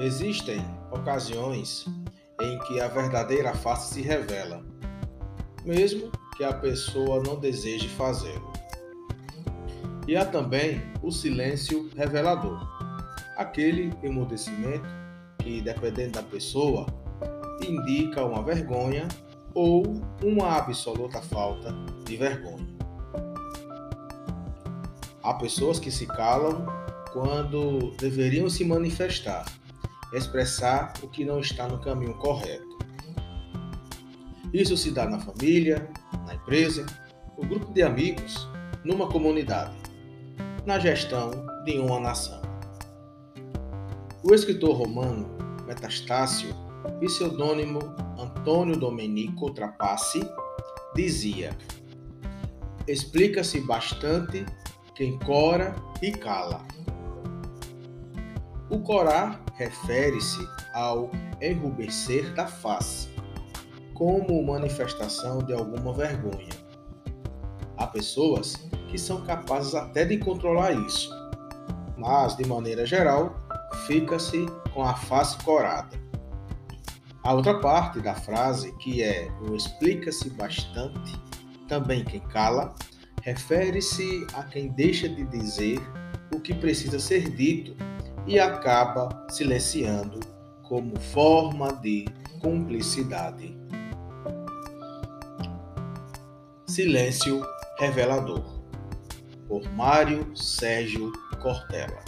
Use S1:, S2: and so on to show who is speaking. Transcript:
S1: Existem ocasiões em que a verdadeira face se revela, mesmo que a pessoa não deseje fazê-lo. E há também o silêncio revelador, aquele emudecimento que, dependendo da pessoa, indica uma vergonha ou uma absoluta falta de vergonha. Há pessoas que se calam quando deveriam se manifestar, expressar o que não está no caminho correto. Isso se dá na família, na empresa, no grupo de amigos, numa comunidade, na gestão de uma nação. O escritor romano Metastácio, pseudônimo Antônio Domenico Trapace, dizia: Explica-se bastante quem cora e cala. O corar refere-se ao enrubescer da face, como manifestação de alguma vergonha. Há pessoas que são capazes até de controlar isso, mas, de maneira geral, fica-se com a face corada. A outra parte da frase, que é o explica-se bastante, também quem cala, refere-se a quem deixa de dizer o que precisa ser dito e acaba silenciando como forma de cumplicidade. Silêncio Revelador, por Mário Sérgio Cortella.